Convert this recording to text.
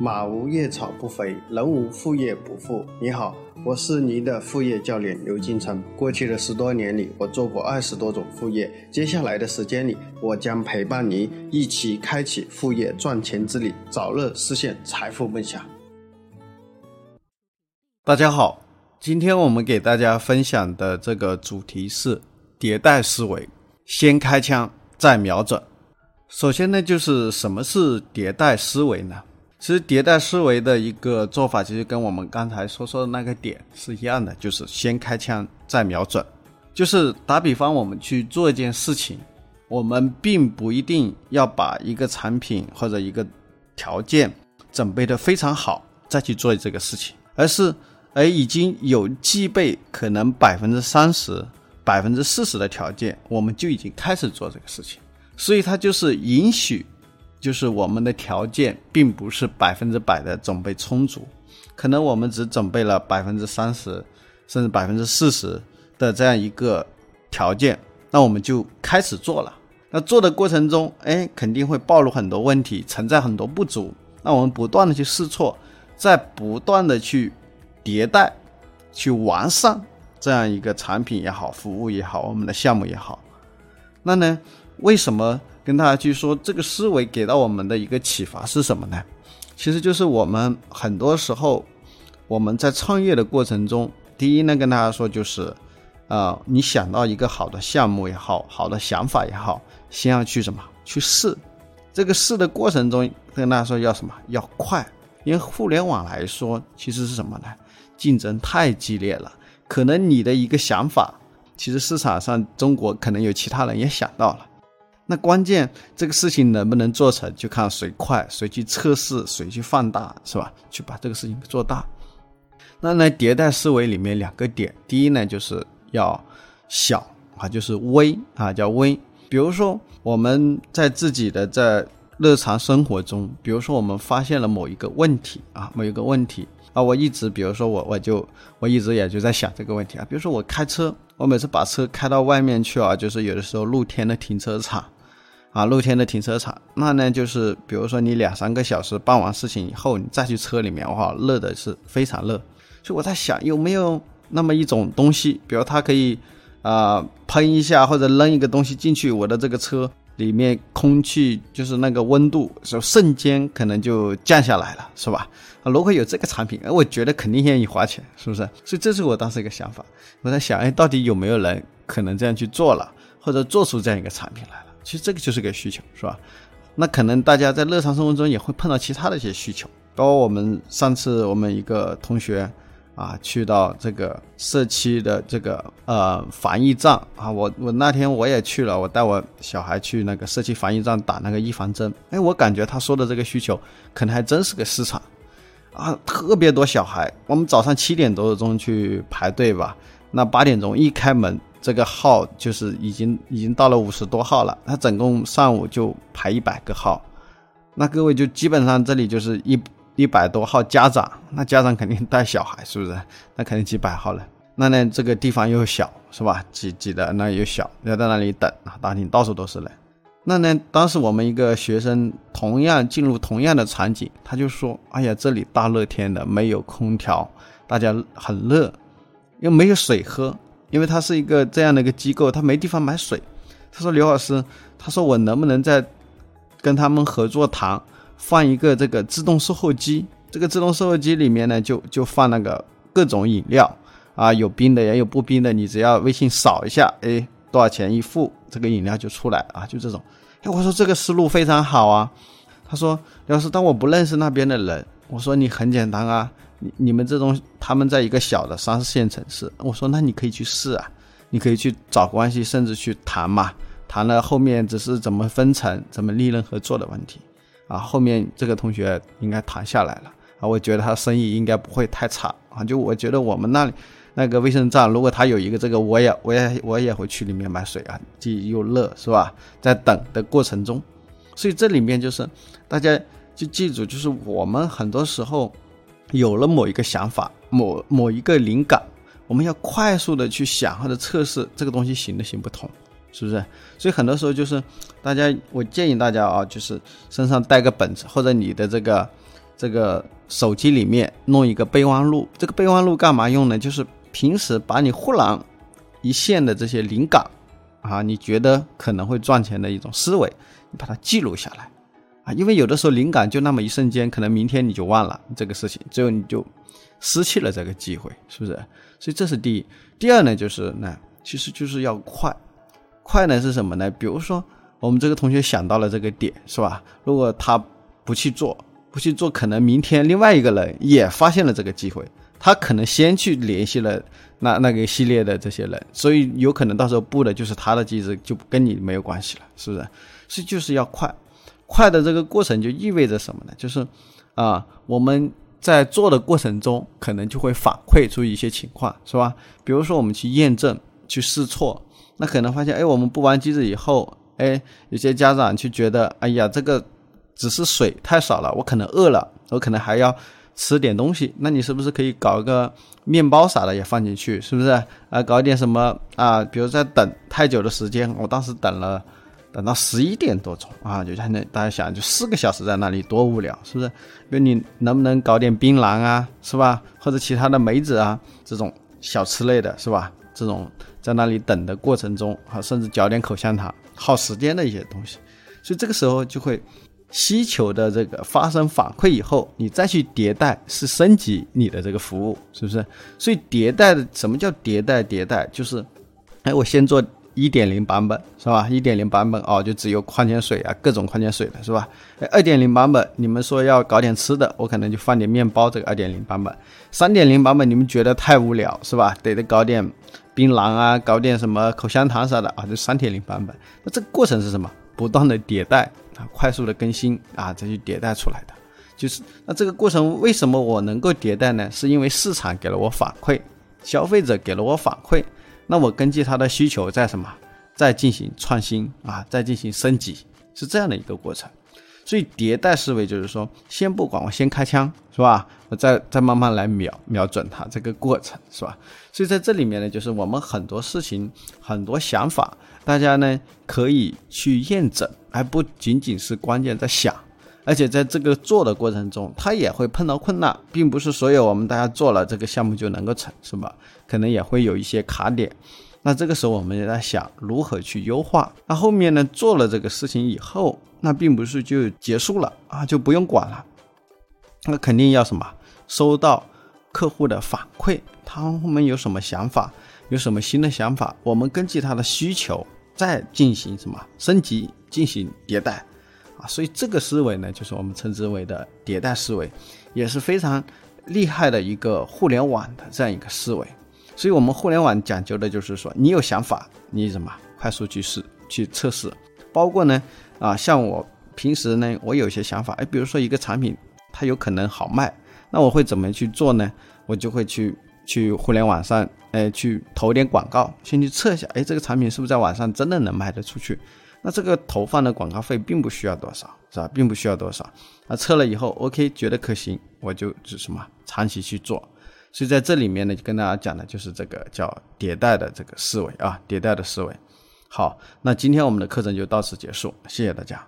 马无夜草不肥，人无副业不富。你好，我是您的副业教练刘金成。过去的十多年里，我做过二十多种副业。接下来的时间里，我将陪伴您一起开启副业赚钱之旅，早日实现财富梦想。大家好，今天我们给大家分享的这个主题是迭代思维，先开枪再瞄准。首先呢，就是什么是迭代思维呢？其实迭代思维的一个做法，其实跟我们刚才所说的那个点是一样的，就是先开枪再瞄准。就是打比方，我们去做一件事情，我们并不一定要把一个产品或者一个条件准备的非常好再去做这个事情，而是而已经有具备可能百分之三十、百分之四十的条件，我们就已经开始做这个事情。所以它就是允许，就是我们的条件并不是百分之百的准备充足，可能我们只准备了百分之三十，甚至百分之四十的这样一个条件，那我们就开始做了。那做的过程中，哎，肯定会暴露很多问题，存在很多不足。那我们不断的去试错，在不断的去迭代、去完善这样一个产品也好，服务也好，我们的项目也好，那呢？为什么跟大家去说这个思维给到我们的一个启发是什么呢？其实就是我们很多时候我们在创业的过程中，第一呢跟大家说就是，啊，你想到一个好的项目也好，好的想法也好，先要去什么去试。这个试的过程中跟大家说要什么要快，因为互联网来说其实是什么呢？竞争太激烈了，可能你的一个想法，其实市场上中国可能有其他人也想到了。那关键这个事情能不能做成，就看谁快，谁去测试，谁去放大，是吧？去把这个事情做大。那呢，迭代思维里面两个点，第一呢就是要小啊，就是微啊，叫微。比如说我们在自己的在日常生活中，比如说我们发现了某一个问题啊，某一个问题啊，我一直比如说我我就我一直也就在想这个问题啊，比如说我开车，我每次把车开到外面去啊，就是有的时候露天的停车场。啊，露天的停车场，那呢就是，比如说你两三个小时办完事情以后，你再去车里面哇，热的是非常热。所以我在想，有没有那么一种东西，比如它可以啊喷一下，或者扔一个东西进去，我的这个车里面空气就是那个温度，就瞬间可能就降下来了，是吧？啊，如果有这个产品，我觉得肯定愿意花钱，是不是？所以这是我当时一个想法。我在想，哎，到底有没有人可能这样去做了，或者做出这样一个产品来？其实这个就是个需求，是吧？那可能大家在日常生活中也会碰到其他的一些需求，包括我们上次我们一个同学啊，去到这个社区的这个呃防疫站啊，我我那天我也去了，我带我小孩去那个社区防疫站打那个预防针，哎，我感觉他说的这个需求可能还真是个市场啊，特别多小孩，我们早上七点多钟去排队吧，那八点钟一开门。这个号就是已经已经到了五十多号了，他总共上午就排一百个号，那各位就基本上这里就是一一百多号家长，那家长肯定带小孩，是不是？那肯定几百号人，那呢这个地方又小，是吧？挤挤的那又小，要在那里等啊，大厅到处都是人。那呢，当时我们一个学生同样进入同样的场景，他就说：“哎呀，这里大热天的，没有空调，大家很热，又没有水喝。”因为他是一个这样的一个机构，他没地方买水。他说：“刘老师，他说我能不能在跟他们合作谈，放一个这个自动售后机？这个自动售后机里面呢，就就放那个各种饮料啊，有冰的也有不冰的，你只要微信扫一下，哎，多少钱一付，这个饮料就出来啊，就这种。哎，我说这个思路非常好啊。他说：刘老师，但我不认识那边的人。我说你很简单啊。”你你们这种他们在一个小的三四线城市，我说那你可以去试啊，你可以去找关系，甚至去谈嘛，谈了后面只是怎么分成、怎么利润合作的问题，啊，后面这个同学应该谈下来了啊，我觉得他生意应该不会太差啊，就我觉得我们那里那个卫生站，如果他有一个这个，我也我也我也会去里面买水啊，既又热是吧？在等的过程中，所以这里面就是大家就记住，就是我们很多时候。有了某一个想法，某某一个灵感，我们要快速的去想或者测试这个东西行得行不通，是不是？所以很多时候就是大家，我建议大家啊，就是身上带个本子，或者你的这个这个手机里面弄一个备忘录。这个备忘录干嘛用呢？就是平时把你忽然一现的这些灵感啊，你觉得可能会赚钱的一种思维，你把它记录下来啊。因为有的时候灵感就那么一瞬间，可能明天你就忘了这个事情，最后你就失去了这个机会，是不是？所以这是第一。第二呢，就是呢，其实就是要快。快呢是什么呢？比如说我们这个同学想到了这个点，是吧？如果他不去做，不去做，可能明天另外一个人也发现了这个机会，他可能先去联系了那那个系列的这些人，所以有可能到时候布的就是他的机制，就跟你没有关系了，是不是？所以就是要快，快的这个过程就意味着什么呢？就是啊，我们在做的过程中，可能就会反馈出一些情况，是吧？比如说我们去验证、去试错。那可能发现，哎，我们布完机子以后，哎，有些家长就觉得，哎呀，这个只是水太少了，我可能饿了，我可能还要吃点东西。那你是不是可以搞个面包啥的也放进去，是不是？啊，搞点什么啊？比如在等太久的时间，我当时等了，等到十一点多钟啊，就现在大家想，就四个小时在那里多无聊，是不是？比如你能不能搞点槟榔啊，是吧？或者其他的梅子啊，这种小吃类的，是吧？这种。在那里等的过程中，啊，甚至嚼点口香糖，耗时间的一些东西，所以这个时候就会需求的这个发生反馈以后，你再去迭代是升级你的这个服务，是不是？所以迭代的什么叫迭代？迭代就是，哎，我先做一点零版本，是吧？一点零版本哦，就只有矿泉水啊，各种矿泉水的是吧？哎，二点零版本，你们说要搞点吃的，我可能就放点面包，这个二点零版本。三点零版本，你们觉得太无聊是吧？得得搞点。槟榔啊，搞点什么口香糖啥的啊，就三点零版本。那这个过程是什么？不断的迭代啊，快速的更新啊，再去迭代出来的。就是那这个过程为什么我能够迭代呢？是因为市场给了我反馈，消费者给了我反馈，那我根据他的需求在什么，再进行创新啊，再进行升级，是这样的一个过程。所以迭代思维就是说，先不管我先开枪是吧？我再再慢慢来瞄瞄准它这个过程是吧？所以在这里面呢，就是我们很多事情、很多想法，大家呢可以去验证，而不仅仅是关键在想，而且在这个做的过程中，他也会碰到困难，并不是所有我们大家做了这个项目就能够成，是吧？可能也会有一些卡点。那这个时候我们也在想如何去优化。那后面呢，做了这个事情以后。那并不是就结束了啊，就不用管了。那肯定要什么？收到客户的反馈，他们有什么想法，有什么新的想法，我们根据他的需求再进行什么升级，进行迭代啊。所以这个思维呢，就是我们称之为的迭代思维，也是非常厉害的一个互联网的这样一个思维。所以我们互联网讲究的就是说，你有想法，你怎么快速去试、去测试，包括呢。啊，像我平时呢，我有些想法，哎，比如说一个产品，它有可能好卖，那我会怎么去做呢？我就会去去互联网上，哎，去投点广告，先去测一下，哎，这个产品是不是在网上真的能卖得出去？那这个投放的广告费并不需要多少，是吧？并不需要多少。那测了以后，OK，觉得可行，我就就什么长期去做。所以在这里面呢，就跟大家讲的就是这个叫迭代的这个思维啊，迭代的思维。好，那今天我们的课程就到此结束，谢谢大家。